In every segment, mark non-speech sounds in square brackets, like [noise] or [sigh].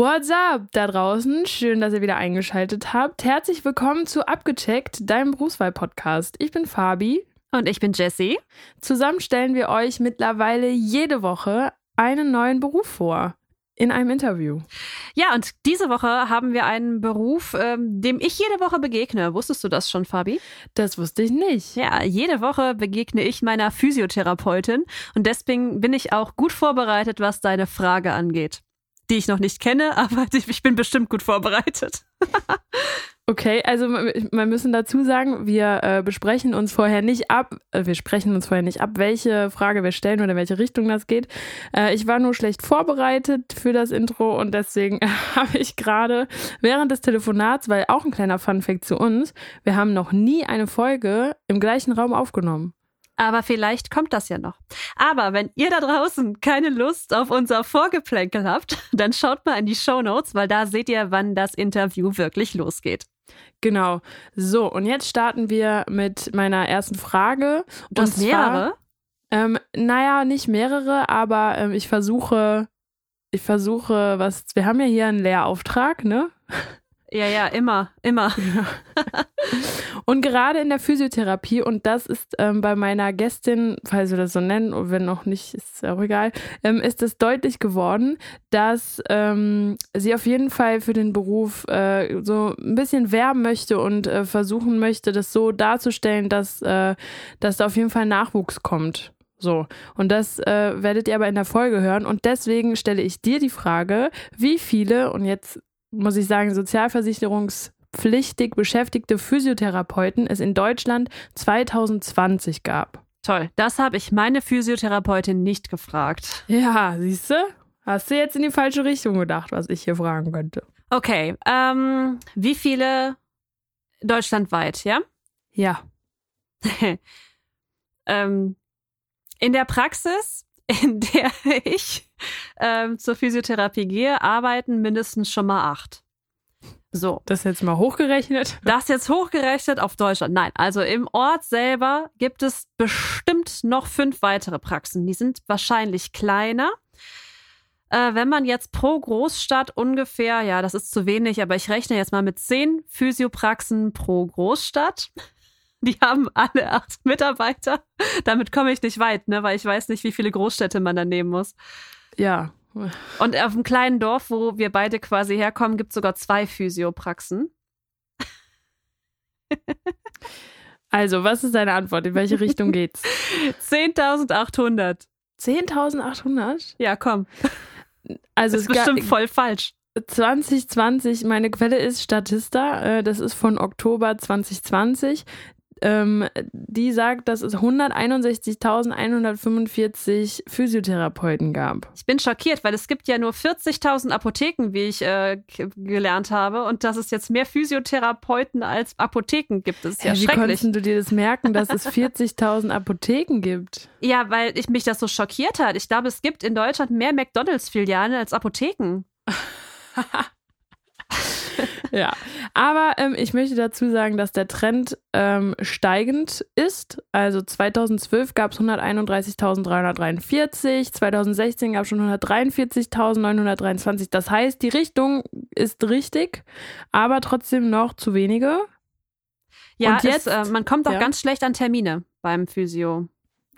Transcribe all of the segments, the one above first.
What's up da draußen? Schön, dass ihr wieder eingeschaltet habt. Herzlich willkommen zu Abgecheckt, deinem Berufswahl-Podcast. Ich bin Fabi. Und ich bin Jessie. Zusammen stellen wir euch mittlerweile jede Woche einen neuen Beruf vor. In einem Interview. Ja, und diese Woche haben wir einen Beruf, ähm, dem ich jede Woche begegne. Wusstest du das schon, Fabi? Das wusste ich nicht. Ja, jede Woche begegne ich meiner Physiotherapeutin und deswegen bin ich auch gut vorbereitet, was deine Frage angeht. Die ich noch nicht kenne, [laughs] aber ich bin bestimmt gut vorbereitet. Okay, also wir müssen dazu sagen, wir äh, besprechen uns vorher nicht ab, äh, wir sprechen uns vorher nicht ab, welche Frage wir stellen oder in welche Richtung das geht. Äh, ich war nur schlecht vorbereitet für das Intro und deswegen [laughs] habe ich gerade während des Telefonats, weil auch ein kleiner Funfact zu uns, wir haben noch nie eine Folge im gleichen Raum aufgenommen. Aber vielleicht kommt das ja noch. Aber wenn ihr da draußen keine Lust auf unser Vorgeplänkel habt, [laughs] dann schaut mal in die Show Notes, weil da seht ihr, wann das Interview wirklich losgeht. Genau. So, und jetzt starten wir mit meiner ersten Frage. Du hast mehrere? Ähm, naja, nicht mehrere, aber ähm, ich versuche, ich versuche, was, wir haben ja hier einen Lehrauftrag, ne? Ja, ja, immer, immer. [laughs] und gerade in der Physiotherapie, und das ist ähm, bei meiner Gästin, falls wir das so nennen, wenn auch nicht, ist auch egal, ähm, ist es deutlich geworden, dass ähm, sie auf jeden Fall für den Beruf äh, so ein bisschen werben möchte und äh, versuchen möchte, das so darzustellen, dass, äh, dass da auf jeden Fall Nachwuchs kommt. So, und das äh, werdet ihr aber in der Folge hören. Und deswegen stelle ich dir die Frage, wie viele, und jetzt muss ich sagen, sozialversicherungspflichtig beschäftigte Physiotherapeuten es in Deutschland 2020 gab. Toll, das habe ich meine Physiotherapeutin nicht gefragt. Ja, siehst du? Hast du jetzt in die falsche Richtung gedacht, was ich hier fragen könnte? Okay, ähm, wie viele deutschlandweit, ja? Ja. [laughs] ähm, in der Praxis [laughs] in der ich ähm, zur Physiotherapie gehe, arbeiten mindestens schon mal acht. So. Das jetzt mal hochgerechnet? Das jetzt hochgerechnet auf Deutschland. Nein, also im Ort selber gibt es bestimmt noch fünf weitere Praxen. Die sind wahrscheinlich kleiner. Äh, wenn man jetzt pro Großstadt ungefähr, ja, das ist zu wenig, aber ich rechne jetzt mal mit zehn Physiopraxen pro Großstadt. Die haben alle acht Mitarbeiter. Damit komme ich nicht weit, ne, weil ich weiß nicht, wie viele Großstädte man da nehmen muss. Ja. Und auf einem kleinen Dorf, wo wir beide quasi herkommen, gibt es sogar zwei Physiopraxen. [laughs] Also, was ist deine Antwort? In welche Richtung geht's? [laughs] 10.800. 10.800? Ja, komm. Also, das ist bestimmt voll falsch. 2020, meine Quelle ist Statista, äh, das ist von Oktober 2020. Ähm, die sagt, dass es 161.145 Physiotherapeuten gab. Ich bin schockiert, weil es gibt ja nur 40.000 Apotheken, wie ich äh, gelernt habe, und dass es jetzt mehr Physiotherapeuten als Apotheken gibt. Ist ja, ja wie schrecklich. Wie konntest du dir das merken, dass es 40.000 Apotheken gibt? Ja, weil ich mich das so schockiert hat. Ich glaube, es gibt in Deutschland mehr McDonalds-Filialen als Apotheken. [laughs] [laughs] ja, aber ähm, ich möchte dazu sagen, dass der Trend ähm, steigend ist. Also 2012 gab es 131.343, 2016 gab es schon 143.923. Das heißt, die Richtung ist richtig, aber trotzdem noch zu wenige. Ja, Und jetzt, es, äh, man kommt auch ja. ganz schlecht an Termine beim Physio.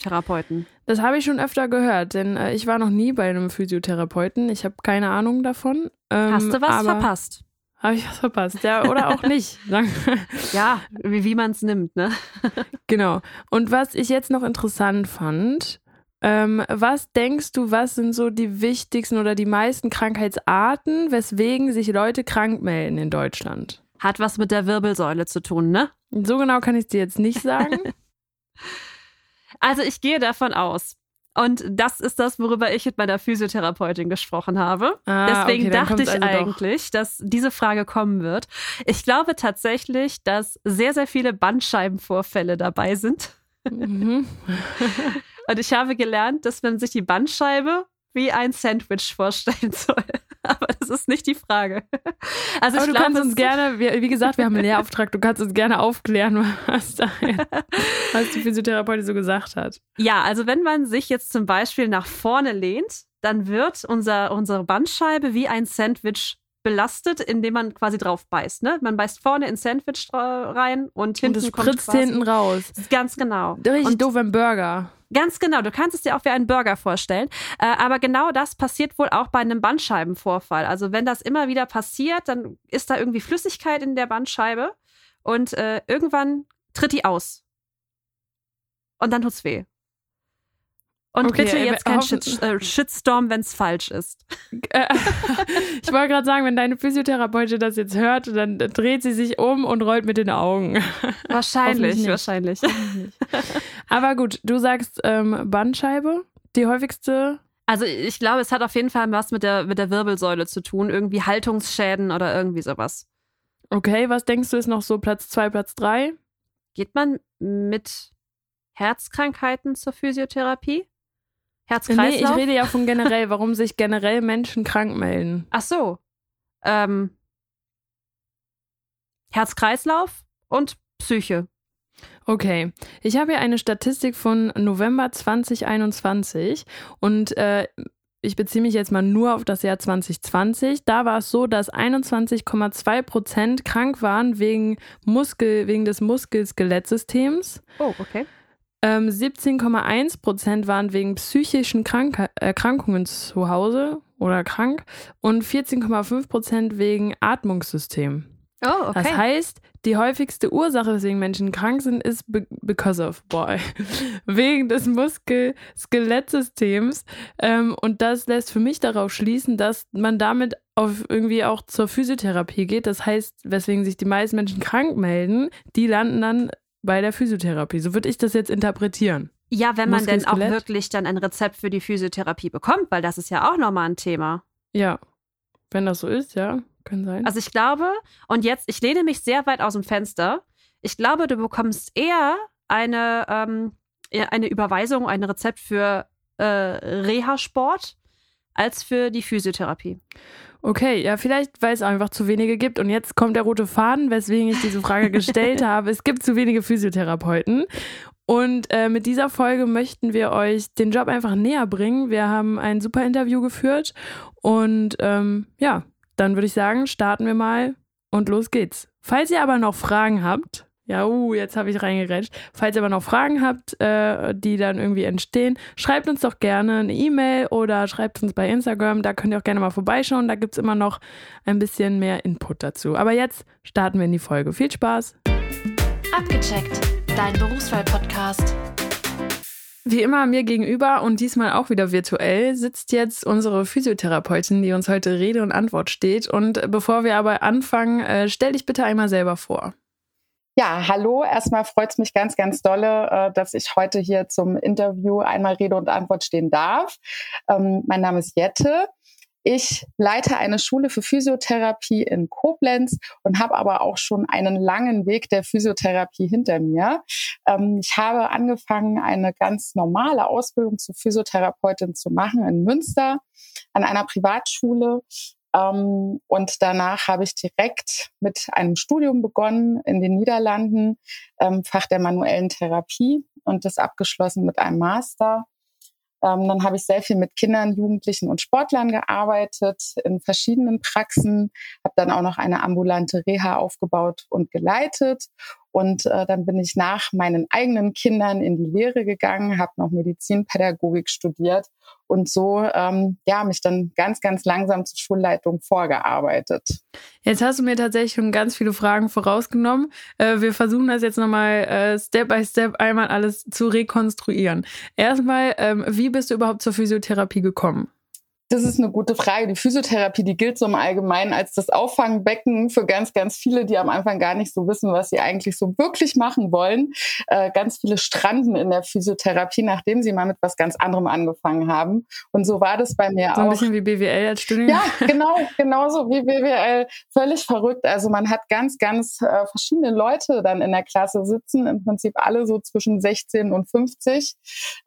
Therapeuten. Das habe ich schon öfter gehört, denn äh, ich war noch nie bei einem Physiotherapeuten. Ich habe keine Ahnung davon. Ähm, Hast du was verpasst? Habe ich was verpasst, ja, oder auch nicht. [laughs] ja, wie, wie man es nimmt, ne? [laughs] genau. Und was ich jetzt noch interessant fand, ähm, was denkst du, was sind so die wichtigsten oder die meisten Krankheitsarten, weswegen sich Leute krank melden in Deutschland? Hat was mit der Wirbelsäule zu tun, ne? So genau kann ich es dir jetzt nicht sagen. [laughs] Also ich gehe davon aus. Und das ist das, worüber ich mit meiner Physiotherapeutin gesprochen habe. Ah, Deswegen okay, dachte ich also eigentlich, dass diese Frage kommen wird. Ich glaube tatsächlich, dass sehr, sehr viele Bandscheibenvorfälle dabei sind. Mhm. [laughs] Und ich habe gelernt, dass man sich die Bandscheibe wie ein Sandwich vorstellen [laughs] soll. [laughs] Aber das ist nicht die Frage. Also Aber ich du glaub, kannst uns gerne, wie, gesagt, wir haben einen [laughs] Lehrauftrag, du kannst uns gerne aufklären, was, da, [laughs] was die Physiotherapeutin so gesagt hat. Ja, also wenn man sich jetzt zum Beispiel nach vorne lehnt, dann wird unser, unsere Bandscheibe wie ein Sandwich belastet, indem man quasi drauf beißt. Ne? Man beißt vorne ins Sandwich rein und hinten und es spritzt hinten raus. Ganz genau. Richtig und doof im Burger. Ganz genau, du kannst es dir auch wie einen Burger vorstellen. Äh, aber genau das passiert wohl auch bei einem Bandscheibenvorfall. Also wenn das immer wieder passiert, dann ist da irgendwie Flüssigkeit in der Bandscheibe und äh, irgendwann tritt die aus. Und dann tut's weh. Und okay, bitte jetzt kein Shit, äh, Shitstorm, wenn es falsch ist. [laughs] ich wollte gerade sagen, wenn deine Physiotherapeutin das jetzt hört, dann dreht sie sich um und rollt mit den Augen. [laughs] Wahrscheinlich, wahrscheinlich. Aber gut, du sagst ähm, Bandscheibe, die häufigste. Also ich glaube, es hat auf jeden Fall was mit der, mit der Wirbelsäule zu tun, irgendwie Haltungsschäden oder irgendwie sowas. Okay, was denkst du ist noch so Platz zwei, Platz drei? Geht man mit Herzkrankheiten zur Physiotherapie? Herz-Kreislauf? Nee, ich rede ja von generell, warum sich generell Menschen krank melden. Ach so. Ähm, Herz-Kreislauf und Psyche. Okay, ich habe hier eine Statistik von November 2021 und äh, ich beziehe mich jetzt mal nur auf das Jahr 2020. Da war es so, dass 21,2 Prozent krank waren wegen Muskel, wegen des Muskelskelettsystems. Oh, okay. Ähm, 17,1 Prozent waren wegen psychischen Krank Erkrankungen zu Hause oder krank und 14,5 Prozent wegen Atmungssystem. Oh, okay. Das heißt, die häufigste Ursache, weswegen Menschen krank sind, ist be because of boy. [laughs] wegen des Muskel-Skelettsystems. Ähm, und das lässt für mich darauf schließen, dass man damit auf irgendwie auch zur Physiotherapie geht. Das heißt, weswegen sich die meisten Menschen krank melden, die landen dann bei der Physiotherapie. So würde ich das jetzt interpretieren. Ja, wenn man denn auch wirklich dann ein Rezept für die Physiotherapie bekommt, weil das ist ja auch nochmal ein Thema. Ja, wenn das so ist, ja, kann sein. Also ich glaube, und jetzt, ich lehne mich sehr weit aus dem Fenster. Ich glaube, du bekommst eher eine, ähm, eine Überweisung, ein Rezept für äh, Reha-Sport als für die Physiotherapie. Okay, ja, vielleicht, weil es einfach zu wenige gibt. Und jetzt kommt der rote Faden, weswegen ich diese Frage [laughs] gestellt habe. Es gibt zu wenige Physiotherapeuten. Und äh, mit dieser Folge möchten wir euch den Job einfach näher bringen. Wir haben ein super Interview geführt. Und ähm, ja, dann würde ich sagen, starten wir mal und los geht's. Falls ihr aber noch Fragen habt, ja, uh, jetzt habe ich reingerätscht. Falls ihr aber noch Fragen habt, äh, die dann irgendwie entstehen, schreibt uns doch gerne eine E-Mail oder schreibt uns bei Instagram. Da könnt ihr auch gerne mal vorbeischauen. Da gibt es immer noch ein bisschen mehr Input dazu. Aber jetzt starten wir in die Folge. Viel Spaß! Abgecheckt, dein Berufswahl-Podcast. Wie immer mir gegenüber und diesmal auch wieder virtuell sitzt jetzt unsere Physiotherapeutin, die uns heute Rede und Antwort steht. Und bevor wir aber anfangen, äh, stell dich bitte einmal selber vor. Ja, hallo. Erstmal freut es mich ganz, ganz dolle, äh, dass ich heute hier zum Interview einmal Rede und Antwort stehen darf. Ähm, mein Name ist Jette. Ich leite eine Schule für Physiotherapie in Koblenz und habe aber auch schon einen langen Weg der Physiotherapie hinter mir. Ähm, ich habe angefangen, eine ganz normale Ausbildung zur Physiotherapeutin zu machen in Münster an einer Privatschule ähm, und danach habe ich direkt mit einem Studium begonnen in den Niederlanden, ähm, Fach der manuellen Therapie und das abgeschlossen mit einem Master. Ähm, dann habe ich sehr viel mit Kindern, Jugendlichen und Sportlern gearbeitet in verschiedenen Praxen, habe dann auch noch eine ambulante Reha aufgebaut und geleitet und äh, dann bin ich nach meinen eigenen Kindern in die Lehre gegangen, habe noch Medizinpädagogik studiert und so ähm, ja mich dann ganz ganz langsam zur Schulleitung vorgearbeitet. Jetzt hast du mir tatsächlich schon ganz viele Fragen vorausgenommen. Äh, wir versuchen das jetzt nochmal äh, Step by Step einmal alles zu rekonstruieren. Erstmal, ähm, wie bist du überhaupt zur Physiotherapie gekommen? Das ist eine gute Frage. Die Physiotherapie, die gilt so im Allgemeinen als das Auffangbecken für ganz, ganz viele, die am Anfang gar nicht so wissen, was sie eigentlich so wirklich machen wollen. Äh, ganz viele stranden in der Physiotherapie, nachdem sie mal mit was ganz anderem angefangen haben. Und so war das bei mir so auch. ein bisschen wie BWL als Studium. Ja, genau, genauso wie BWL. Völlig verrückt. Also man hat ganz, ganz äh, verschiedene Leute dann in der Klasse sitzen, im Prinzip alle so zwischen 16 und 50,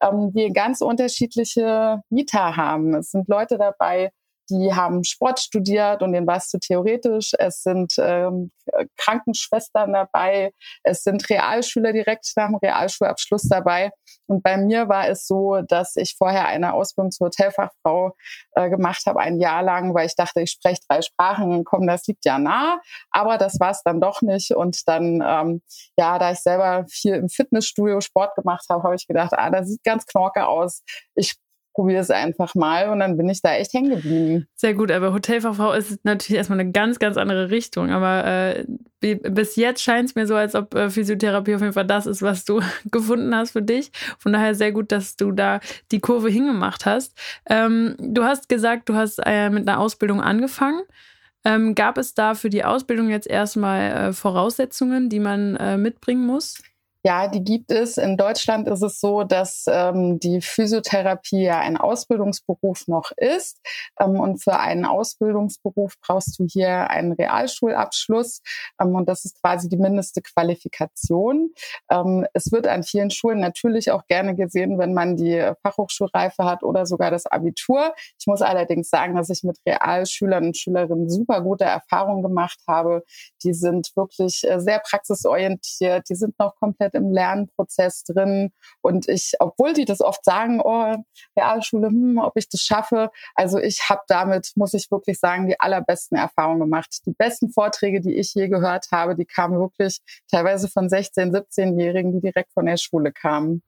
ähm, die ganz unterschiedliche Vita haben. Es sind Leute Leute dabei, die haben Sport studiert und denen war es zu theoretisch. Es sind ähm, Krankenschwestern dabei, es sind Realschüler direkt nach dem Realschulabschluss dabei. Und bei mir war es so, dass ich vorher eine Ausbildung zur Hotelfachfrau äh, gemacht habe, ein Jahr lang, weil ich dachte, ich spreche drei Sprachen, komm, das liegt ja nah. Aber das war es dann doch nicht. Und dann, ähm, ja, da ich selber viel im Fitnessstudio Sport gemacht habe, habe ich gedacht, ah, das sieht ganz knorke aus. Ich probiere es einfach mal und dann bin ich da echt hängen geblieben. Sehr gut, aber Hotelfachfrau ist natürlich erstmal eine ganz, ganz andere Richtung. Aber äh, bis jetzt scheint es mir so, als ob äh, Physiotherapie auf jeden Fall das ist, was du [laughs] gefunden hast für dich. Von daher sehr gut, dass du da die Kurve hingemacht hast. Ähm, du hast gesagt, du hast äh, mit einer Ausbildung angefangen. Ähm, gab es da für die Ausbildung jetzt erstmal äh, Voraussetzungen, die man äh, mitbringen muss? Ja, die gibt es. In Deutschland ist es so, dass ähm, die Physiotherapie ja ein Ausbildungsberuf noch ist. Ähm, und für einen Ausbildungsberuf brauchst du hier einen Realschulabschluss. Ähm, und das ist quasi die mindeste Qualifikation. Ähm, es wird an vielen Schulen natürlich auch gerne gesehen, wenn man die Fachhochschulreife hat oder sogar das Abitur. Ich muss allerdings sagen, dass ich mit Realschülern und Schülerinnen super gute Erfahrungen gemacht habe. Die sind wirklich äh, sehr praxisorientiert. Die sind noch komplett im Lernprozess drin. Und ich, obwohl die das oft sagen, oh, Realschule, hm, ob ich das schaffe. Also ich habe damit, muss ich wirklich sagen, die allerbesten Erfahrungen gemacht. Die besten Vorträge, die ich je gehört habe, die kamen wirklich teilweise von 16-, 17-Jährigen, die direkt von der Schule kamen.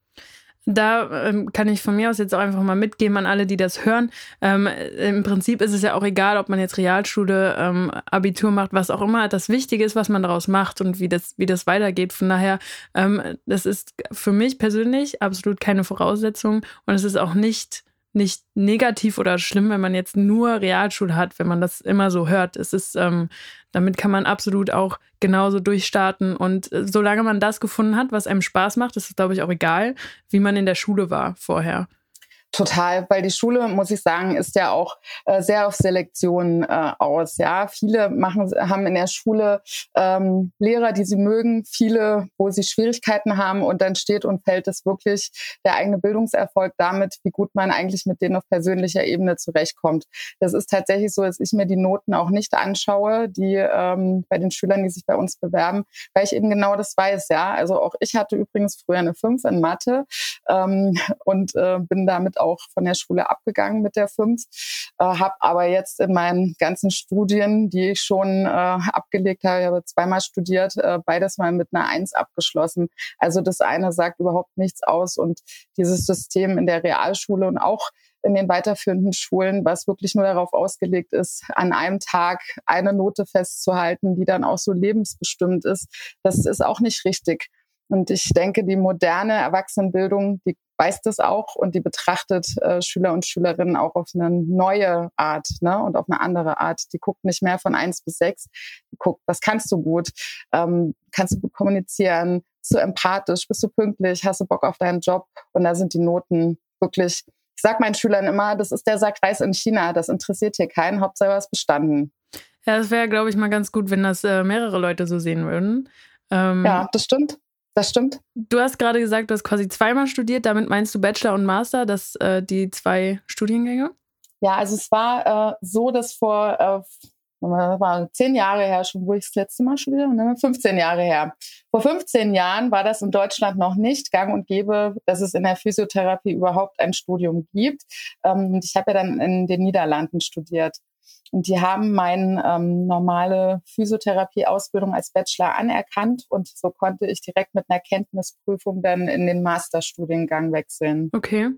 Da ähm, kann ich von mir aus jetzt auch einfach mal mitgeben an alle, die das hören. Ähm, Im Prinzip ist es ja auch egal, ob man jetzt Realschule, ähm, Abitur macht, was auch immer. Das Wichtige ist, was man daraus macht und wie das, wie das weitergeht. Von daher, ähm, das ist für mich persönlich absolut keine Voraussetzung und es ist auch nicht nicht negativ oder schlimm, wenn man jetzt nur Realschule hat, wenn man das immer so hört. Es ist, ähm, damit kann man absolut auch genauso durchstarten. Und äh, solange man das gefunden hat, was einem Spaß macht, ist es, glaube ich, auch egal, wie man in der Schule war vorher. Total, weil die Schule, muss ich sagen, ist ja auch äh, sehr auf Selektion äh, aus. Ja, viele machen, haben in der Schule ähm, Lehrer, die sie mögen, viele, wo sie Schwierigkeiten haben und dann steht und fällt es wirklich der eigene Bildungserfolg damit, wie gut man eigentlich mit denen auf persönlicher Ebene zurechtkommt. Das ist tatsächlich so, dass ich mir die Noten auch nicht anschaue, die ähm, bei den Schülern, die sich bei uns bewerben, weil ich eben genau das weiß. Ja, also auch ich hatte übrigens früher eine 5 in Mathe ähm, und äh, bin damit auch von der Schule abgegangen mit der 5, äh, habe aber jetzt in meinen ganzen Studien, die ich schon äh, abgelegt habe, ich habe zweimal studiert, äh, beides mal mit einer 1 abgeschlossen. Also das eine sagt überhaupt nichts aus und dieses System in der Realschule und auch in den weiterführenden Schulen, was wirklich nur darauf ausgelegt ist, an einem Tag eine Note festzuhalten, die dann auch so lebensbestimmt ist. Das ist auch nicht richtig. Und ich denke, die moderne Erwachsenenbildung, die weiß das auch und die betrachtet äh, Schüler und Schülerinnen auch auf eine neue Art ne? und auf eine andere Art. Die guckt nicht mehr von eins bis sechs, die guckt, was kannst du gut, ähm, kannst du gut kommunizieren, bist du empathisch, bist du pünktlich, hast du Bock auf deinen Job und da sind die Noten wirklich, ich sag meinen Schülern immer, das ist der Sack Reis in China, das interessiert hier keinen, Hauptsache was bestanden. Ja, das wäre, glaube ich, mal ganz gut, wenn das äh, mehrere Leute so sehen würden. Ähm, ja, das stimmt. Das stimmt. Du hast gerade gesagt, du hast quasi zweimal studiert. Damit meinst du Bachelor und Master, das äh, die zwei Studiengänge? Ja, also es war äh, so, dass vor äh, war zehn Jahre her schon, wo ich das letzte Mal studiert ne? 15 Jahre her. Vor 15 Jahren war das in Deutschland noch nicht gang und gäbe, dass es in der Physiotherapie überhaupt ein Studium gibt. Ähm, und ich habe ja dann in den Niederlanden studiert. Und die haben meine ähm, normale Physiotherapie-Ausbildung als Bachelor anerkannt und so konnte ich direkt mit einer Kenntnisprüfung dann in den Masterstudiengang wechseln. Okay.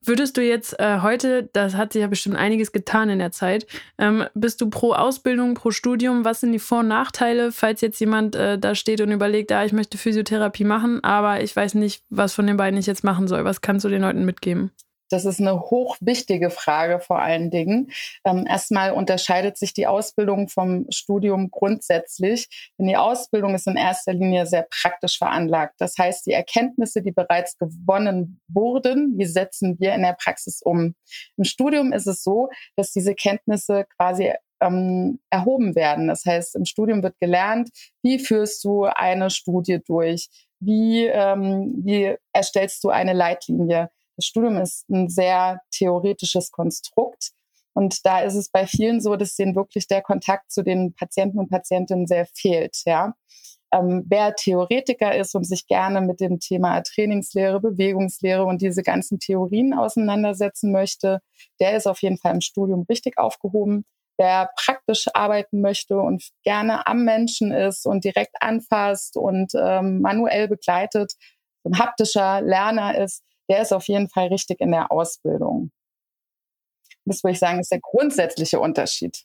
Würdest du jetzt äh, heute, das hat sich ja bestimmt einiges getan in der Zeit, ähm, bist du pro Ausbildung, pro Studium? Was sind die Vor- und Nachteile, falls jetzt jemand äh, da steht und überlegt, ja, ich möchte Physiotherapie machen, aber ich weiß nicht, was von den beiden ich jetzt machen soll? Was kannst du den Leuten mitgeben? Das ist eine hochwichtige Frage vor allen Dingen. Ähm, erstmal unterscheidet sich die Ausbildung vom Studium grundsätzlich. Denn die Ausbildung ist in erster Linie sehr praktisch veranlagt. Das heißt, die Erkenntnisse, die bereits gewonnen wurden, die setzen wir in der Praxis um. Im Studium ist es so, dass diese Kenntnisse quasi ähm, erhoben werden. Das heißt, im Studium wird gelernt, wie führst du eine Studie durch? Wie, ähm, wie erstellst du eine Leitlinie? Das Studium ist ein sehr theoretisches Konstrukt. Und da ist es bei vielen so, dass denen wirklich der Kontakt zu den Patienten und Patientinnen sehr fehlt. Ja. Ähm, wer Theoretiker ist und sich gerne mit dem Thema Trainingslehre, Bewegungslehre und diese ganzen Theorien auseinandersetzen möchte, der ist auf jeden Fall im Studium richtig aufgehoben. Wer praktisch arbeiten möchte und gerne am Menschen ist und direkt anfasst und ähm, manuell begleitet, ein haptischer Lerner ist, der ist auf jeden Fall richtig in der Ausbildung. Das würde ich sagen, ist der grundsätzliche Unterschied.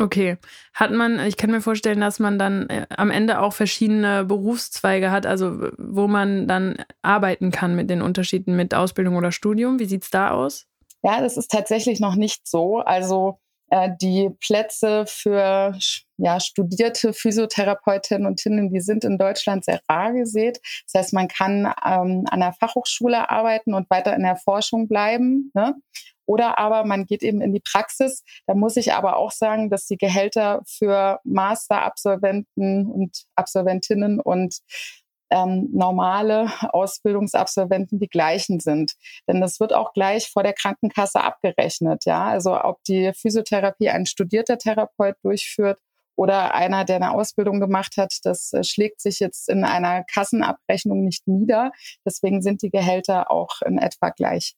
Okay. Hat man, ich kann mir vorstellen, dass man dann äh, am Ende auch verschiedene Berufszweige hat, also wo man dann arbeiten kann mit den Unterschieden mit Ausbildung oder Studium. Wie sieht es da aus? Ja, das ist tatsächlich noch nicht so. Also die Plätze für ja, studierte Physiotherapeutinnen und Tinnen, die sind in Deutschland sehr rar gesät. Das heißt, man kann ähm, an der Fachhochschule arbeiten und weiter in der Forschung bleiben. Ne? Oder aber man geht eben in die Praxis. Da muss ich aber auch sagen, dass die Gehälter für Masterabsolventen und Absolventinnen und ähm, normale Ausbildungsabsolventen die gleichen sind. Denn das wird auch gleich vor der Krankenkasse abgerechnet. Ja, also ob die Physiotherapie ein studierter Therapeut durchführt oder einer, der eine Ausbildung gemacht hat, das äh, schlägt sich jetzt in einer Kassenabrechnung nicht nieder. Deswegen sind die Gehälter auch in etwa gleich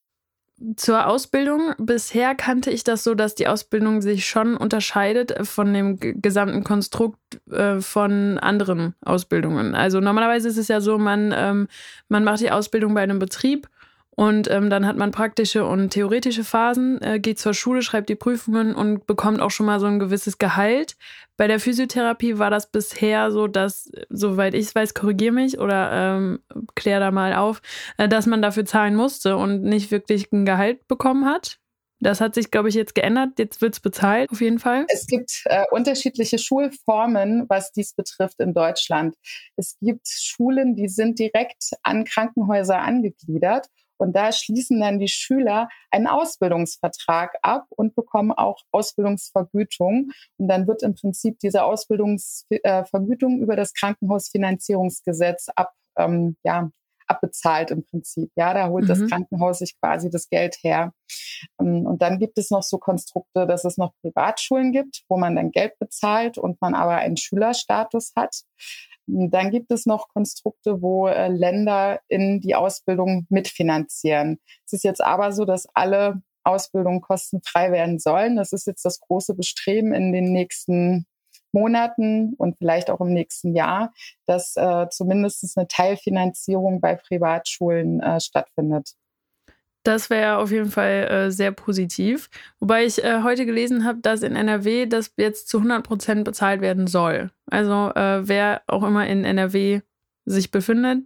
zur Ausbildung. Bisher kannte ich das so, dass die Ausbildung sich schon unterscheidet von dem gesamten Konstrukt äh, von anderen Ausbildungen. Also normalerweise ist es ja so, man, ähm, man macht die Ausbildung bei einem Betrieb und ähm, dann hat man praktische und theoretische Phasen, äh, geht zur Schule, schreibt die Prüfungen und bekommt auch schon mal so ein gewisses Gehalt. Bei der Physiotherapie war das bisher so, dass, soweit ich weiß, korrigiere mich oder ähm, klär da mal auf, äh, dass man dafür zahlen musste und nicht wirklich ein Gehalt bekommen hat. Das hat sich, glaube ich, jetzt geändert. Jetzt wird es bezahlt, auf jeden Fall. Es gibt äh, unterschiedliche Schulformen, was dies betrifft in Deutschland. Es gibt Schulen, die sind direkt an Krankenhäuser angegliedert und da schließen dann die Schüler einen Ausbildungsvertrag ab und bekommen auch Ausbildungsvergütung. Und dann wird im Prinzip diese Ausbildungsvergütung über das Krankenhausfinanzierungsgesetz ab, ähm, ja, abbezahlt im Prinzip. Ja, da holt mhm. das Krankenhaus sich quasi das Geld her. Ähm, und dann gibt es noch so Konstrukte, dass es noch Privatschulen gibt, wo man dann Geld bezahlt und man aber einen Schülerstatus hat. Dann gibt es noch Konstrukte, wo äh, Länder in die Ausbildung mitfinanzieren. Es ist jetzt aber so, dass alle Ausbildungen kostenfrei werden sollen. Das ist jetzt das große Bestreben in den nächsten Monaten und vielleicht auch im nächsten Jahr, dass äh, zumindest eine Teilfinanzierung bei Privatschulen äh, stattfindet. Das wäre auf jeden Fall äh, sehr positiv. Wobei ich äh, heute gelesen habe, dass in NRW das jetzt zu 100 Prozent bezahlt werden soll. Also äh, wer auch immer in NRW sich befindet,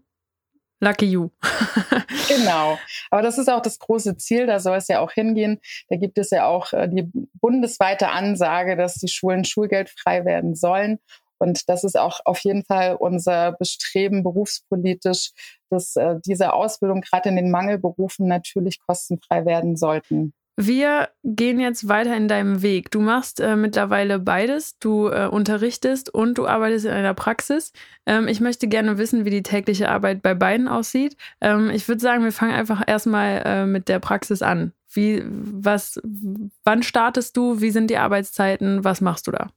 lucky you. [laughs] genau. Aber das ist auch das große Ziel, da soll es ja auch hingehen. Da gibt es ja auch äh, die bundesweite Ansage, dass die Schulen schulgeldfrei werden sollen. Und das ist auch auf jeden Fall unser Bestreben berufspolitisch, dass äh, diese Ausbildung gerade in den Mangelberufen natürlich kostenfrei werden sollten. Wir gehen jetzt weiter in deinem Weg. Du machst äh, mittlerweile beides. Du äh, unterrichtest und du arbeitest in einer Praxis. Ähm, ich möchte gerne wissen, wie die tägliche Arbeit bei beiden aussieht. Ähm, ich würde sagen, wir fangen einfach erstmal äh, mit der Praxis an. Wie, was, wann startest du? Wie sind die Arbeitszeiten? Was machst du da?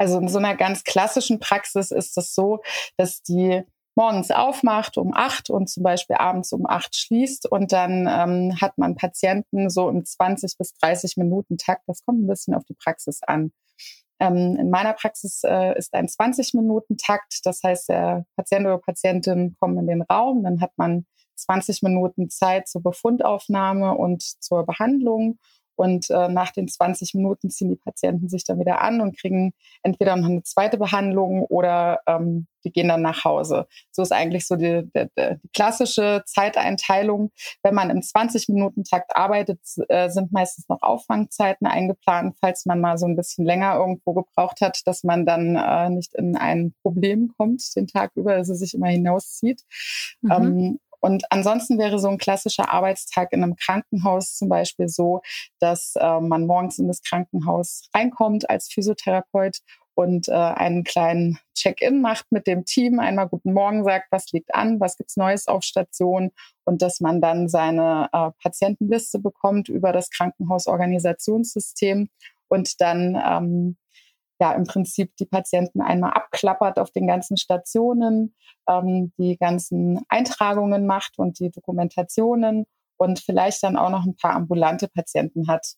Also in so einer ganz klassischen Praxis ist es so, dass die morgens aufmacht um acht und zum Beispiel abends um acht schließt und dann ähm, hat man Patienten so im 20 bis 30 Minuten Takt. Das kommt ein bisschen auf die Praxis an. Ähm, in meiner Praxis äh, ist ein 20 Minuten Takt. Das heißt, der Patient oder Patientin kommen in den Raum, dann hat man 20 Minuten Zeit zur Befundaufnahme und zur Behandlung und äh, nach den 20 Minuten ziehen die Patienten sich dann wieder an und kriegen entweder noch eine zweite Behandlung oder ähm, die gehen dann nach Hause. So ist eigentlich so die, die, die klassische Zeiteinteilung. Wenn man im 20-Minuten-Takt arbeitet, äh, sind meistens noch Auffangzeiten eingeplant, falls man mal so ein bisschen länger irgendwo gebraucht hat, dass man dann äh, nicht in ein Problem kommt den Tag über, dass es sich immer hinauszieht. Mhm. Ähm, und ansonsten wäre so ein klassischer Arbeitstag in einem Krankenhaus zum Beispiel so, dass äh, man morgens in das Krankenhaus reinkommt als Physiotherapeut und äh, einen kleinen Check-in macht mit dem Team, einmal guten Morgen sagt, was liegt an, was gibt's Neues auf Station und dass man dann seine äh, Patientenliste bekommt über das Krankenhausorganisationssystem und dann ähm, ja im Prinzip die Patienten einmal abklappert auf den ganzen Stationen, ähm, die ganzen Eintragungen macht und die Dokumentationen und vielleicht dann auch noch ein paar ambulante Patienten hat.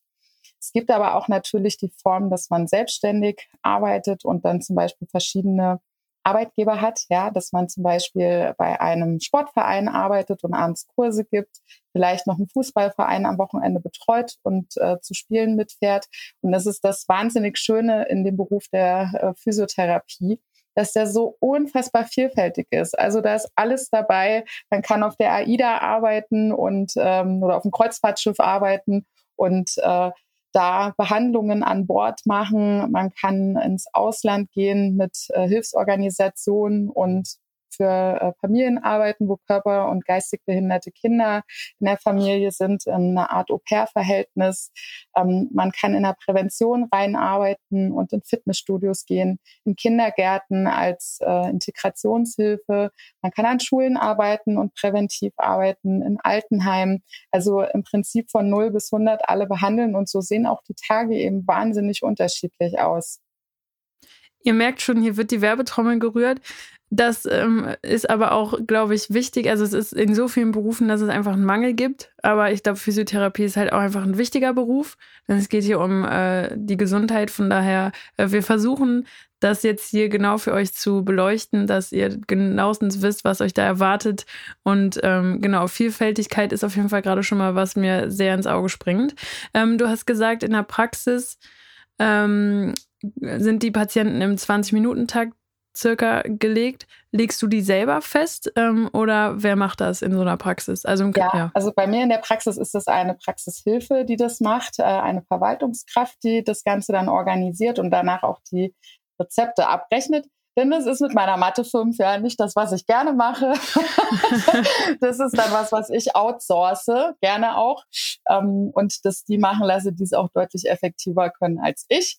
Es gibt aber auch natürlich die Form, dass man selbstständig arbeitet und dann zum Beispiel verschiedene Arbeitgeber hat, ja, dass man zum Beispiel bei einem Sportverein arbeitet und abends Kurse gibt, vielleicht noch einen Fußballverein am Wochenende betreut und äh, zu Spielen mitfährt. Und das ist das wahnsinnig Schöne in dem Beruf der äh, Physiotherapie, dass der so unfassbar vielfältig ist. Also da ist alles dabei. Man kann auf der AIDA arbeiten und ähm, oder auf dem Kreuzfahrtschiff arbeiten und äh, da Behandlungen an Bord machen. Man kann ins Ausland gehen mit äh, Hilfsorganisationen und für äh, Familien arbeiten, wo körper- und geistig behinderte Kinder in der Familie sind, eine Art Au-pair-Verhältnis. Ähm, man kann in der Prävention reinarbeiten und in Fitnessstudios gehen, in Kindergärten als äh, Integrationshilfe. Man kann an Schulen arbeiten und präventiv arbeiten, in Altenheimen. Also im Prinzip von 0 bis 100 alle behandeln und so sehen auch die Tage eben wahnsinnig unterschiedlich aus. Ihr merkt schon, hier wird die Werbetrommel gerührt. Das ähm, ist aber auch, glaube ich, wichtig. Also es ist in so vielen Berufen, dass es einfach einen Mangel gibt. Aber ich glaube, Physiotherapie ist halt auch einfach ein wichtiger Beruf. Denn es geht hier um äh, die Gesundheit. Von daher, äh, wir versuchen das jetzt hier genau für euch zu beleuchten, dass ihr genauestens wisst, was euch da erwartet. Und ähm, genau, Vielfältigkeit ist auf jeden Fall gerade schon mal, was mir sehr ins Auge springt. Ähm, du hast gesagt, in der Praxis ähm, sind die Patienten im 20-Minuten-Takt circa gelegt. Legst du die selber fest ähm, oder wer macht das in so einer Praxis? Also, ja, ja, also bei mir in der Praxis ist es eine Praxishilfe, die das macht, äh, eine Verwaltungskraft, die das Ganze dann organisiert und danach auch die Rezepte abrechnet. Denn das ist mit meiner Mathe 5 ja nicht das, was ich gerne mache. [laughs] das ist dann was, was ich outsource, gerne auch. Ähm, und das die machen lasse, die es auch deutlich effektiver können als ich.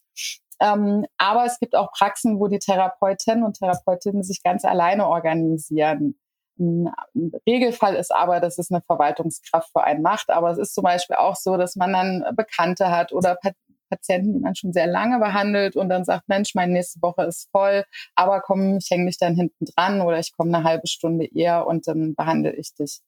Ähm, aber es gibt auch Praxen, wo die Therapeutinnen und Therapeutinnen sich ganz alleine organisieren. Ein Regelfall ist aber, dass es eine Verwaltungskraft für einen macht. Aber es ist zum Beispiel auch so, dass man dann Bekannte hat oder Patienten, die man schon sehr lange behandelt und dann sagt, Mensch, meine nächste Woche ist voll, aber komm, ich hänge dich dann hinten dran oder ich komme eine halbe Stunde eher und dann behandle ich dich.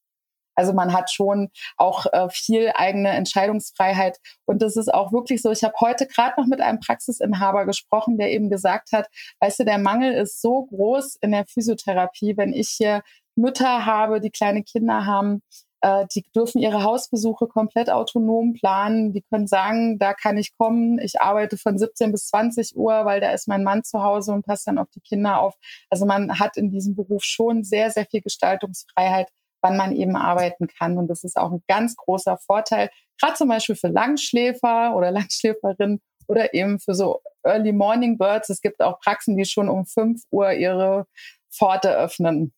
Also man hat schon auch äh, viel eigene Entscheidungsfreiheit. Und das ist auch wirklich so. Ich habe heute gerade noch mit einem Praxisinhaber gesprochen, der eben gesagt hat, weißt du, der Mangel ist so groß in der Physiotherapie, wenn ich hier Mütter habe, die kleine Kinder haben, äh, die dürfen ihre Hausbesuche komplett autonom planen. Die können sagen, da kann ich kommen. Ich arbeite von 17 bis 20 Uhr, weil da ist mein Mann zu Hause und passt dann auf die Kinder auf. Also man hat in diesem Beruf schon sehr, sehr viel Gestaltungsfreiheit wann man eben arbeiten kann. Und das ist auch ein ganz großer Vorteil, gerade zum Beispiel für Langschläfer oder Langschläferinnen oder eben für so Early Morning Birds. Es gibt auch Praxen, die schon um 5 Uhr ihre Pforte öffnen.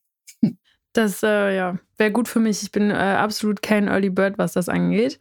Das äh, ja, wäre gut für mich. Ich bin äh, absolut kein Early Bird, was das angeht.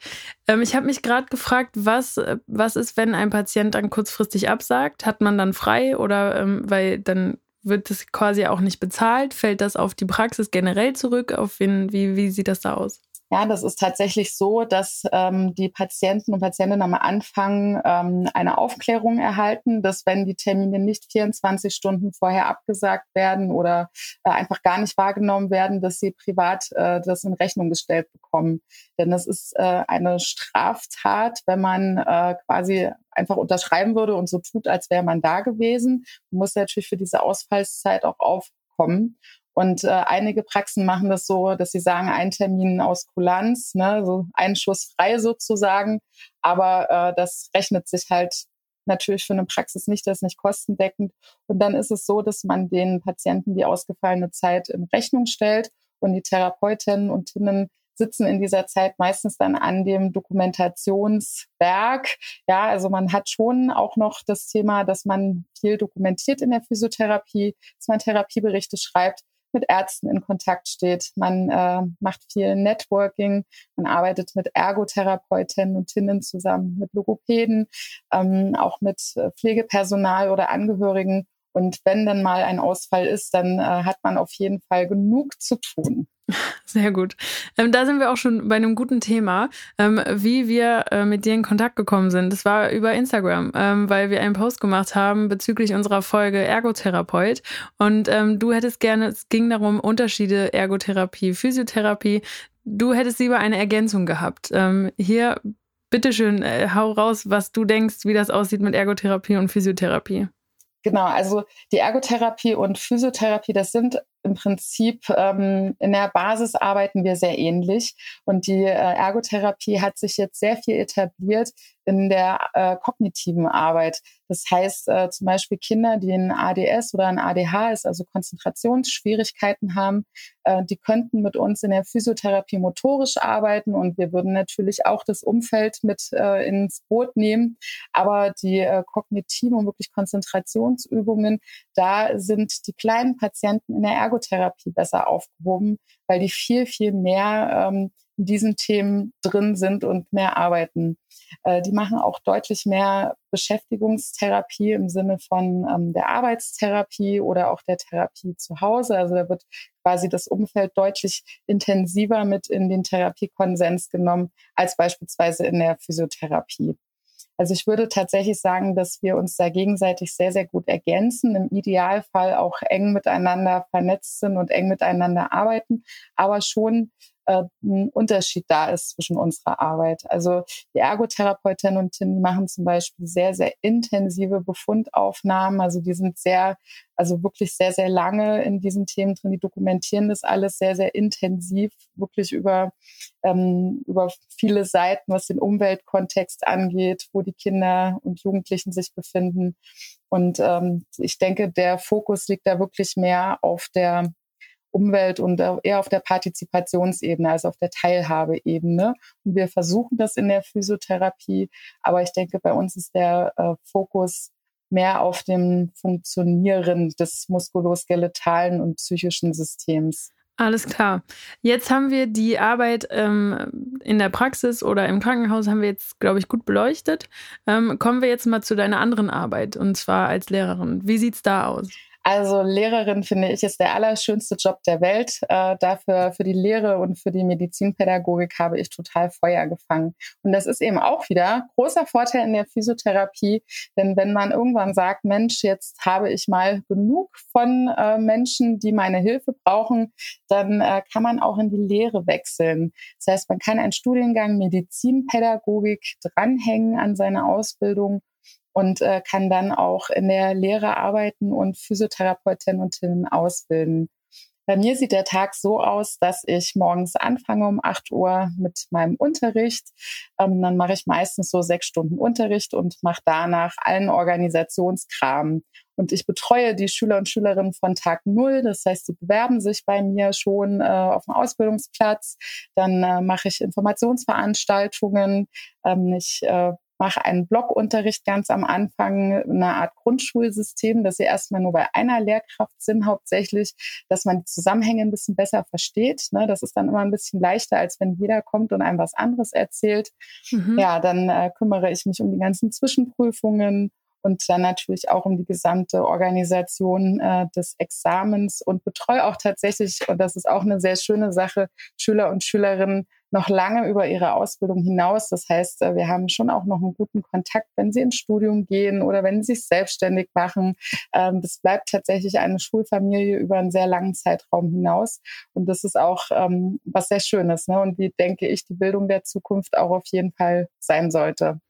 Ähm, ich habe mich gerade gefragt, was, äh, was ist, wenn ein Patient dann kurzfristig absagt? Hat man dann frei oder ähm, weil dann wird das quasi auch nicht bezahlt? Fällt das auf die Praxis generell zurück? Auf wen, wie, wie sieht das da aus? Ja, das ist tatsächlich so, dass ähm, die Patienten und Patientinnen am Anfang ähm, eine Aufklärung erhalten, dass wenn die Termine nicht 24 Stunden vorher abgesagt werden oder äh, einfach gar nicht wahrgenommen werden, dass sie privat äh, das in Rechnung gestellt bekommen. Denn das ist äh, eine Straftat, wenn man äh, quasi einfach unterschreiben würde und so tut, als wäre man da gewesen. Man muss natürlich für diese Ausfallszeit auch aufkommen. Und äh, einige Praxen machen das so, dass sie sagen, ein Termin aus Kulanz, ne, so ein Schuss frei sozusagen. Aber äh, das rechnet sich halt natürlich für eine Praxis nicht, das ist nicht kostendeckend. Und dann ist es so, dass man den Patienten die ausgefallene Zeit in Rechnung stellt und die Therapeutinnen und Tinnen sitzen in dieser Zeit meistens dann an dem Dokumentationswerk. Ja, also man hat schon auch noch das Thema, dass man viel dokumentiert in der Physiotherapie, dass man Therapieberichte schreibt, mit Ärzten in Kontakt steht. Man äh, macht viel Networking, man arbeitet mit Ergotherapeutinnen und Tinnen zusammen, mit Logopäden, ähm, auch mit äh, Pflegepersonal oder Angehörigen. Und wenn dann mal ein Ausfall ist, dann äh, hat man auf jeden Fall genug zu tun. [laughs] Sehr gut. Ähm, da sind wir auch schon bei einem guten Thema, ähm, wie wir äh, mit dir in Kontakt gekommen sind. Das war über Instagram, ähm, weil wir einen Post gemacht haben bezüglich unserer Folge Ergotherapeut. Und ähm, du hättest gerne, es ging darum, Unterschiede Ergotherapie, Physiotherapie. Du hättest lieber eine Ergänzung gehabt. Ähm, hier, bitteschön, äh, hau raus, was du denkst, wie das aussieht mit Ergotherapie und Physiotherapie. Genau, also die Ergotherapie und Physiotherapie, das sind im Prinzip ähm, in der Basis arbeiten wir sehr ähnlich. Und die äh, Ergotherapie hat sich jetzt sehr viel etabliert in der äh, kognitiven Arbeit. Das heißt äh, zum Beispiel Kinder, die ein ADS oder ein ADHS, also Konzentrationsschwierigkeiten haben, äh, die könnten mit uns in der Physiotherapie motorisch arbeiten und wir würden natürlich auch das Umfeld mit äh, ins Boot nehmen. Aber die äh, kognitiven und wirklich Konzentrationsübungen, da sind die kleinen Patienten in der Ergotherapie besser aufgehoben, weil die viel, viel mehr ähm, in diesen Themen drin sind und mehr arbeiten. Äh, die machen auch deutlich mehr Beschäftigungstherapie im Sinne von ähm, der Arbeitstherapie oder auch der Therapie zu Hause. Also da wird quasi das Umfeld deutlich intensiver mit in den Therapiekonsens genommen als beispielsweise in der Physiotherapie. Also ich würde tatsächlich sagen, dass wir uns da gegenseitig sehr, sehr gut ergänzen, im Idealfall auch eng miteinander vernetzt sind und eng miteinander arbeiten, aber schon äh, ein Unterschied da ist zwischen unserer Arbeit. Also die Ergotherapeutinnen und die machen zum Beispiel sehr, sehr intensive Befundaufnahmen. Also die sind sehr, also wirklich sehr, sehr lange in diesen Themen drin. Die dokumentieren das alles sehr, sehr intensiv, wirklich über, ähm, über viele Seiten, was den Umweltkontext angeht, wo die Kinder und Jugendlichen sich befinden. Und ähm, ich denke, der Fokus liegt da wirklich mehr auf der Umwelt und eher auf der Partizipationsebene, also auf der Teilhabeebene. Und wir versuchen das in der Physiotherapie, aber ich denke, bei uns ist der äh, Fokus mehr auf dem Funktionieren des muskuloskeletalen und psychischen Systems. Alles klar. Jetzt haben wir die Arbeit ähm, in der Praxis oder im Krankenhaus haben wir jetzt, glaube ich, gut beleuchtet. Ähm, kommen wir jetzt mal zu deiner anderen Arbeit und zwar als Lehrerin. Wie sieht es da aus? Also Lehrerin finde ich ist der allerschönste Job der Welt. Äh, dafür für die Lehre und für die Medizinpädagogik habe ich total Feuer gefangen. Und das ist eben auch wieder großer Vorteil in der Physiotherapie, denn wenn man irgendwann sagt, Mensch, jetzt habe ich mal genug von äh, Menschen, die meine Hilfe brauchen, dann äh, kann man auch in die Lehre wechseln. Das heißt, man kann einen Studiengang Medizinpädagogik dranhängen an seine Ausbildung und äh, kann dann auch in der Lehre arbeiten und Physiotherapeutinnen und Tinnen ausbilden. Bei mir sieht der Tag so aus, dass ich morgens anfange um 8 Uhr mit meinem Unterricht. Ähm, dann mache ich meistens so sechs Stunden Unterricht und mache danach allen Organisationskram. Und ich betreue die Schüler und Schülerinnen von Tag Null. Das heißt, sie bewerben sich bei mir schon äh, auf dem Ausbildungsplatz. Dann äh, mache ich Informationsveranstaltungen. Ähm, ich äh, mache einen Blockunterricht ganz am Anfang, eine Art Grundschulsystem, dass sie erstmal nur bei einer Lehrkraft sind, hauptsächlich, dass man die Zusammenhänge ein bisschen besser versteht. Ne? Das ist dann immer ein bisschen leichter, als wenn jeder kommt und einem was anderes erzählt. Mhm. Ja, dann äh, kümmere ich mich um die ganzen Zwischenprüfungen und dann natürlich auch um die gesamte Organisation äh, des Examens und betreue auch tatsächlich, und das ist auch eine sehr schöne Sache, Schüler und Schülerinnen noch lange über ihre Ausbildung hinaus. Das heißt, äh, wir haben schon auch noch einen guten Kontakt, wenn sie ins Studium gehen oder wenn sie sich selbstständig machen. Ähm, das bleibt tatsächlich eine Schulfamilie über einen sehr langen Zeitraum hinaus. Und das ist auch ähm, was sehr Schönes. Ne? Und wie denke ich, die Bildung der Zukunft auch auf jeden Fall sein sollte.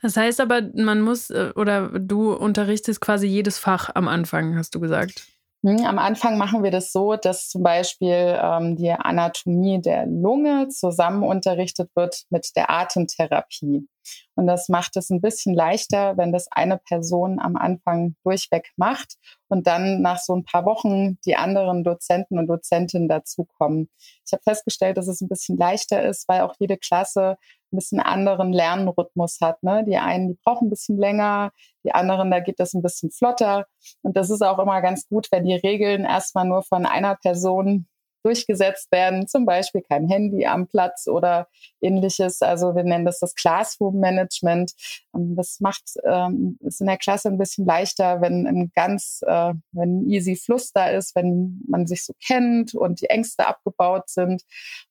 Das heißt aber, man muss äh, oder du unterrichtest quasi jedes Fach am Anfang, hast du gesagt. Hm, am Anfang machen wir das so, dass zum Beispiel ähm, die Anatomie der Lunge zusammen unterrichtet wird mit der Atemtherapie. Und das macht es ein bisschen leichter, wenn das eine Person am Anfang durchweg macht und dann nach so ein paar Wochen die anderen Dozenten und Dozentinnen dazukommen. Ich habe festgestellt, dass es ein bisschen leichter ist, weil auch jede Klasse ein bisschen anderen Lernrhythmus hat. Ne? Die einen, die brauchen ein bisschen länger, die anderen, da geht das ein bisschen flotter. Und das ist auch immer ganz gut, wenn die Regeln erstmal nur von einer Person durchgesetzt werden, zum Beispiel kein Handy am Platz oder ähnliches. Also wir nennen das das Classroom Management. Ähm, das macht ähm, es in der Klasse ein bisschen leichter, wenn ein ganz, äh, wenn ein easy Fluss da ist, wenn man sich so kennt und die Ängste abgebaut sind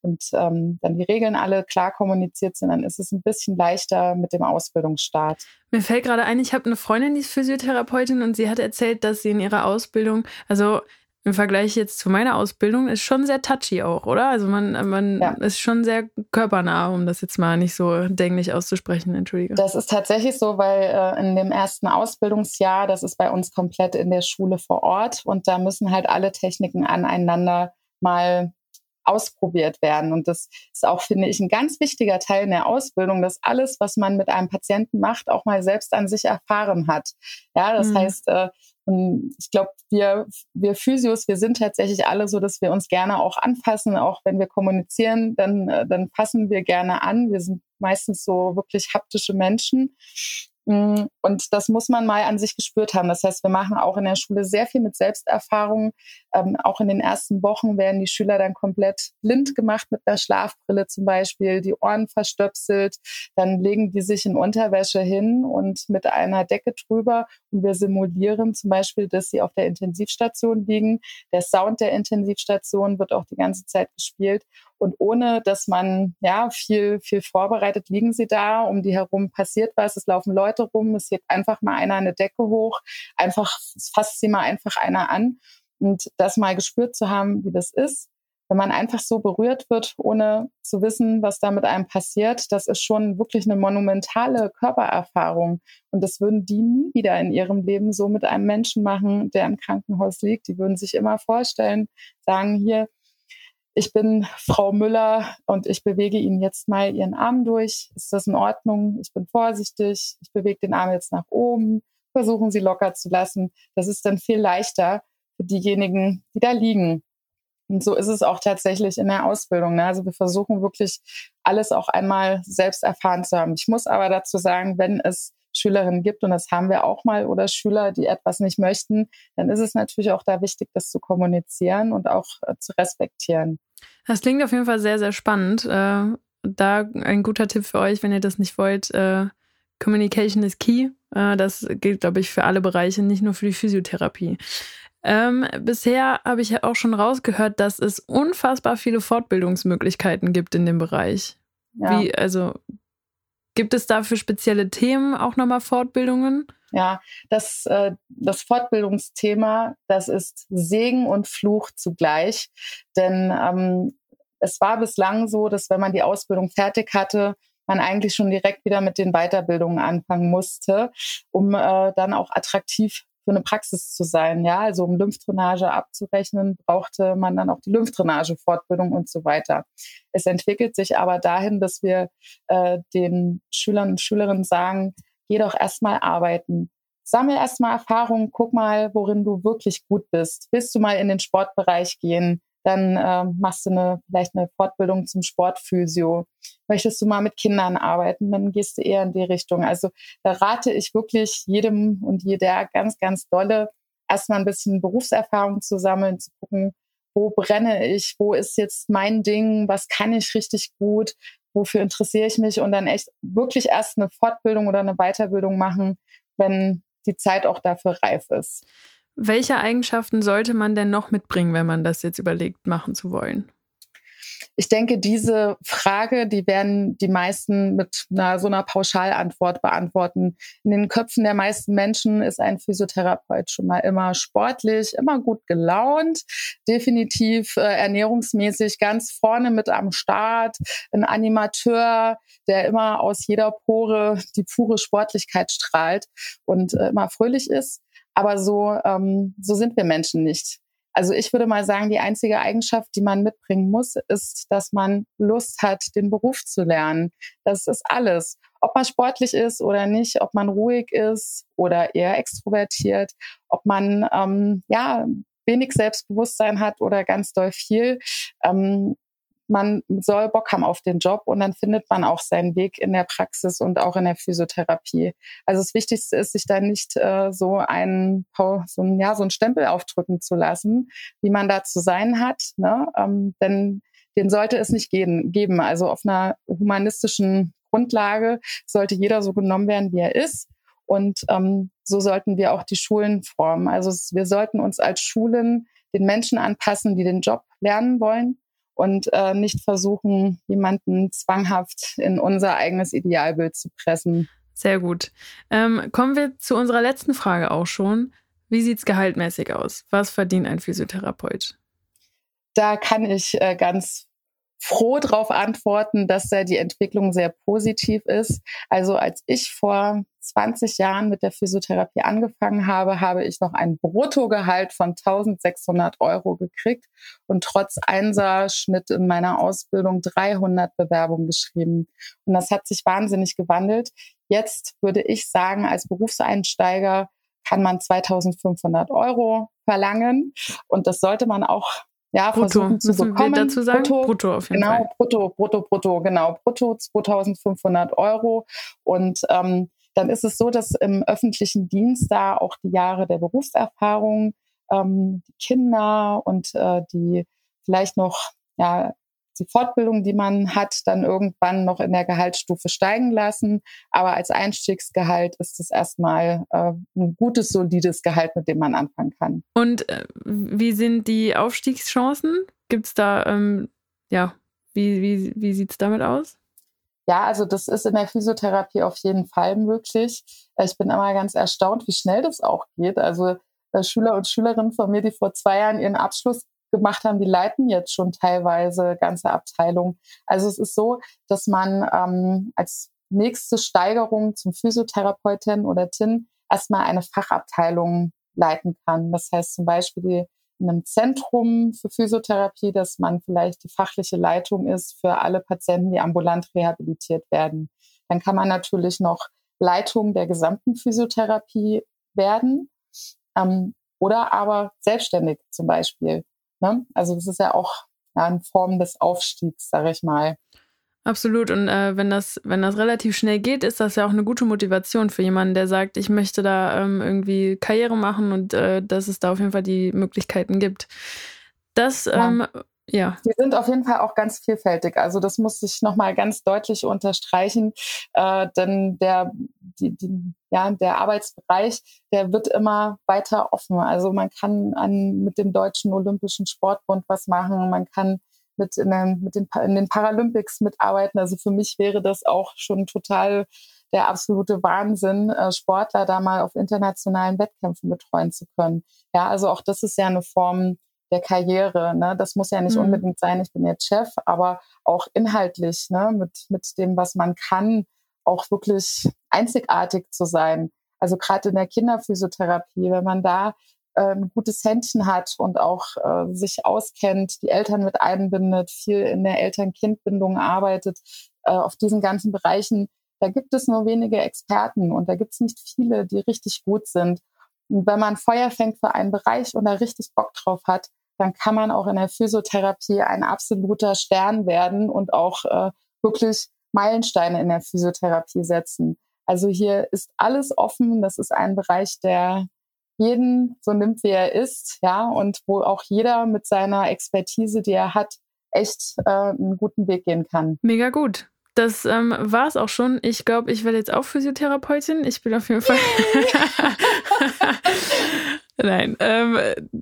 und ähm, dann die Regeln alle klar kommuniziert sind, dann ist es ein bisschen leichter mit dem Ausbildungsstart. Mir fällt gerade ein, ich habe eine Freundin, die ist Physiotherapeutin und sie hat erzählt, dass sie in ihrer Ausbildung, also im Vergleich jetzt zu meiner Ausbildung ist schon sehr touchy auch, oder? Also man, man ja. ist schon sehr körpernah, um das jetzt mal nicht so dänglich auszusprechen, entschuldige. Das ist tatsächlich so, weil äh, in dem ersten Ausbildungsjahr, das ist bei uns komplett in der Schule vor Ort und da müssen halt alle Techniken aneinander mal ausprobiert werden. Und das ist auch, finde ich, ein ganz wichtiger Teil in der Ausbildung, dass alles, was man mit einem Patienten macht, auch mal selbst an sich erfahren hat. Ja, das mhm. heißt, äh, ich glaube, wir, wir Physios, wir sind tatsächlich alle so, dass wir uns gerne auch anfassen, auch wenn wir kommunizieren, dann, äh, dann fassen wir gerne an. Wir sind meistens so wirklich haptische Menschen. Mm, und das muss man mal an sich gespürt haben. Das heißt, wir machen auch in der Schule sehr viel mit Selbsterfahrung. Ähm, auch in den ersten Wochen werden die Schüler dann komplett blind gemacht mit der Schlafbrille zum Beispiel, die Ohren verstöpselt. Dann legen die sich in Unterwäsche hin und mit einer Decke drüber. Und wir simulieren zum Beispiel, dass sie auf der Intensivstation liegen. Der Sound der Intensivstation wird auch die ganze Zeit gespielt. Und ohne, dass man ja viel, viel vorbereitet, liegen sie da. Um die herum passiert was. Es laufen Leute rum. Es hebt einfach mal einer eine Decke hoch. Einfach, es fasst sie mal einfach einer an. Und das mal gespürt zu haben, wie das ist, wenn man einfach so berührt wird, ohne zu wissen, was da mit einem passiert, das ist schon wirklich eine monumentale Körpererfahrung. Und das würden die nie wieder in ihrem Leben so mit einem Menschen machen, der im Krankenhaus liegt. Die würden sich immer vorstellen, sagen hier, ich bin Frau Müller und ich bewege Ihnen jetzt mal Ihren Arm durch. Ist das in Ordnung? Ich bin vorsichtig. Ich bewege den Arm jetzt nach oben. Versuchen Sie locker zu lassen. Das ist dann viel leichter für diejenigen, die da liegen. Und so ist es auch tatsächlich in der Ausbildung. Ne? Also wir versuchen wirklich alles auch einmal selbst erfahren zu haben. Ich muss aber dazu sagen, wenn es Schülerinnen gibt, und das haben wir auch mal, oder Schüler, die etwas nicht möchten, dann ist es natürlich auch da wichtig, das zu kommunizieren und auch äh, zu respektieren. Das klingt auf jeden Fall sehr, sehr spannend. Äh, da ein guter Tipp für euch, wenn ihr das nicht wollt. Äh, Communication is key. Äh, das gilt, glaube ich, für alle Bereiche, nicht nur für die Physiotherapie. Ähm, bisher habe ich ja auch schon rausgehört, dass es unfassbar viele Fortbildungsmöglichkeiten gibt in dem Bereich. Ja. Wie, also Gibt es dafür spezielle Themen auch nochmal Fortbildungen? Ja, das, äh, das Fortbildungsthema, das ist Segen und Fluch zugleich. Denn ähm, es war bislang so, dass wenn man die Ausbildung fertig hatte, man eigentlich schon direkt wieder mit den Weiterbildungen anfangen musste, um äh, dann auch attraktiv für eine Praxis zu sein. Ja, also um Lymphdrainage abzurechnen, brauchte man dann auch die Lymphdrainage-Fortbildung und so weiter. Es entwickelt sich aber dahin, dass wir äh, den Schülern und Schülerinnen sagen, geh doch erstmal arbeiten. Sammel erstmal Erfahrung, guck mal, worin du wirklich gut bist. Willst du mal in den Sportbereich gehen? Dann äh, machst du eine, vielleicht eine Fortbildung zum Sportphysio. Möchtest du mal mit Kindern arbeiten, dann gehst du eher in die Richtung. Also da rate ich wirklich jedem und jeder ganz, ganz dolle, erstmal ein bisschen Berufserfahrung zu sammeln, zu gucken, wo brenne ich, wo ist jetzt mein Ding, was kann ich richtig gut, wofür interessiere ich mich und dann echt wirklich erst eine Fortbildung oder eine Weiterbildung machen, wenn die Zeit auch dafür reif ist. Welche Eigenschaften sollte man denn noch mitbringen, wenn man das jetzt überlegt, machen zu wollen? Ich denke, diese Frage, die werden die meisten mit einer, so einer Pauschalantwort beantworten. In den Köpfen der meisten Menschen ist ein Physiotherapeut schon mal immer sportlich, immer gut gelaunt, definitiv äh, ernährungsmäßig ganz vorne mit am Start, ein Animateur, der immer aus jeder Pore die pure Sportlichkeit strahlt und äh, immer fröhlich ist. Aber so, ähm, so sind wir Menschen nicht. Also ich würde mal sagen, die einzige Eigenschaft, die man mitbringen muss, ist, dass man Lust hat, den Beruf zu lernen. Das ist alles. ob man sportlich ist oder nicht, ob man ruhig ist oder eher extrovertiert, ob man ähm, ja wenig Selbstbewusstsein hat oder ganz doll viel. Ähm, man soll Bock haben auf den Job und dann findet man auch seinen Weg in der Praxis und auch in der Physiotherapie. Also das Wichtigste ist, sich da nicht äh, so einen so ein, ja so einen Stempel aufdrücken zu lassen, wie man da zu sein hat, ne? Ähm, denn den sollte es nicht geben. geben. Also auf einer humanistischen Grundlage sollte jeder so genommen werden, wie er ist. Und ähm, so sollten wir auch die Schulen formen. Also wir sollten uns als Schulen den Menschen anpassen, die den Job lernen wollen und äh, nicht versuchen, jemanden zwanghaft in unser eigenes Idealbild zu pressen. Sehr gut. Ähm, kommen wir zu unserer letzten Frage auch schon. Wie sieht es gehaltmäßig aus? Was verdient ein Physiotherapeut? Da kann ich äh, ganz froh darauf antworten, dass da die Entwicklung sehr positiv ist. Also als ich vor 20 Jahren mit der Physiotherapie angefangen habe, habe ich noch ein Bruttogehalt von 1600 Euro gekriegt und trotz Einser-Schnitt in meiner Ausbildung 300 Bewerbungen geschrieben. Und das hat sich wahnsinnig gewandelt. Jetzt würde ich sagen, als Berufseinsteiger kann man 2500 Euro verlangen. Und das sollte man auch ja, brutto. zu Müssen bekommen. Wir dazu sagen? Brutto, brutto auf jeden genau, Fall. Brutto, brutto, brutto, genau. Brutto 2500 Euro. Und ähm, dann ist es so, dass im öffentlichen Dienst da auch die Jahre der Berufserfahrung, ähm, die Kinder und äh, die vielleicht noch ja, die Fortbildung, die man hat, dann irgendwann noch in der Gehaltsstufe steigen lassen. Aber als Einstiegsgehalt ist es erstmal äh, ein gutes, solides Gehalt, mit dem man anfangen kann. Und äh, wie sind die Aufstiegschancen? Gibt es da, ähm, ja, wie, wie, wie sieht es damit aus? Ja, also das ist in der Physiotherapie auf jeden Fall möglich. Ich bin immer ganz erstaunt, wie schnell das auch geht. Also äh, Schüler und Schülerinnen von mir, die vor zwei Jahren ihren Abschluss gemacht haben, die leiten jetzt schon teilweise ganze Abteilungen. Also es ist so, dass man ähm, als nächste Steigerung zum Physiotherapeutin oder TIN erstmal eine Fachabteilung leiten kann. Das heißt zum Beispiel in einem Zentrum für Physiotherapie, dass man vielleicht die fachliche Leitung ist für alle Patienten, die ambulant rehabilitiert werden. Dann kann man natürlich noch Leitung der gesamten Physiotherapie werden ähm, oder aber selbstständig zum Beispiel. Ne? Also das ist ja auch ja, eine Form des Aufstiegs, sage ich mal. Absolut. Und äh, wenn das, wenn das relativ schnell geht, ist das ja auch eine gute Motivation für jemanden, der sagt, ich möchte da ähm, irgendwie Karriere machen und äh, dass es da auf jeden Fall die Möglichkeiten gibt. Das ähm, ja. Die sind auf jeden Fall auch ganz vielfältig. Also das muss ich nochmal ganz deutlich unterstreichen, äh, denn der, die, die, ja, der Arbeitsbereich, der wird immer weiter offen. Also man kann an, mit dem Deutschen Olympischen Sportbund was machen, man kann mit in den, mit den, in den Paralympics mitarbeiten. Also für mich wäre das auch schon total der absolute Wahnsinn, äh, Sportler da mal auf internationalen Wettkämpfen betreuen zu können. Ja, also auch das ist ja eine Form der Karriere. Ne? Das muss ja nicht mhm. unbedingt sein, ich bin jetzt Chef, aber auch inhaltlich, ne? mit, mit dem, was man kann, auch wirklich einzigartig zu sein. Also gerade in der Kinderphysiotherapie, wenn man da äh, ein gutes Händchen hat und auch äh, sich auskennt, die Eltern mit einbindet, viel in der Eltern-Kind-Bindung arbeitet, äh, auf diesen ganzen Bereichen, da gibt es nur wenige Experten und da gibt es nicht viele, die richtig gut sind. Und wenn man Feuer fängt für einen Bereich und da richtig Bock drauf hat, dann kann man auch in der Physiotherapie ein absoluter Stern werden und auch äh, wirklich Meilensteine in der Physiotherapie setzen. Also hier ist alles offen. Das ist ein Bereich, der jeden so nimmt, wie er ist, ja, und wo auch jeder mit seiner Expertise, die er hat, echt äh, einen guten Weg gehen kann. Mega gut. Das ähm, war es auch schon. Ich glaube, ich werde jetzt auch Physiotherapeutin. Ich bin auf jeden Fall. [laughs] [laughs] [laughs] Nein, ähm,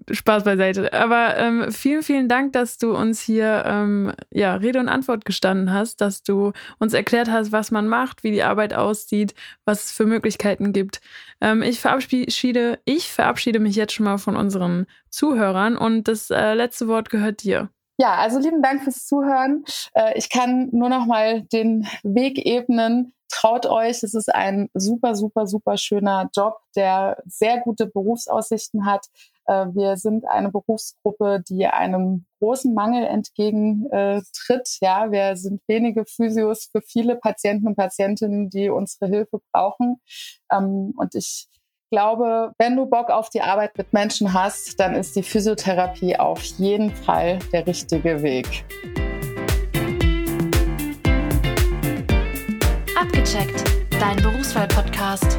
Spaß beiseite. Aber ähm, vielen, vielen Dank, dass du uns hier ähm, ja, Rede und Antwort gestanden hast, dass du uns erklärt hast, was man macht, wie die Arbeit aussieht, was es für Möglichkeiten gibt. Ähm, ich, verabschiede, ich verabschiede mich jetzt schon mal von unseren Zuhörern und das äh, letzte Wort gehört dir. Ja, also lieben Dank fürs Zuhören. Äh, ich kann nur noch mal den Weg ebnen. Traut euch, es ist ein super, super, super schöner Job, der sehr gute Berufsaussichten hat. Äh, wir sind eine Berufsgruppe, die einem großen Mangel entgegentritt. Ja, wir sind wenige Physios für viele Patienten und Patientinnen, die unsere Hilfe brauchen. Ähm, und ich glaube, wenn du Bock auf die Arbeit mit Menschen hast, dann ist die Physiotherapie auf jeden Fall der richtige Weg. Abgecheckt, dein Berufswahl-Podcast.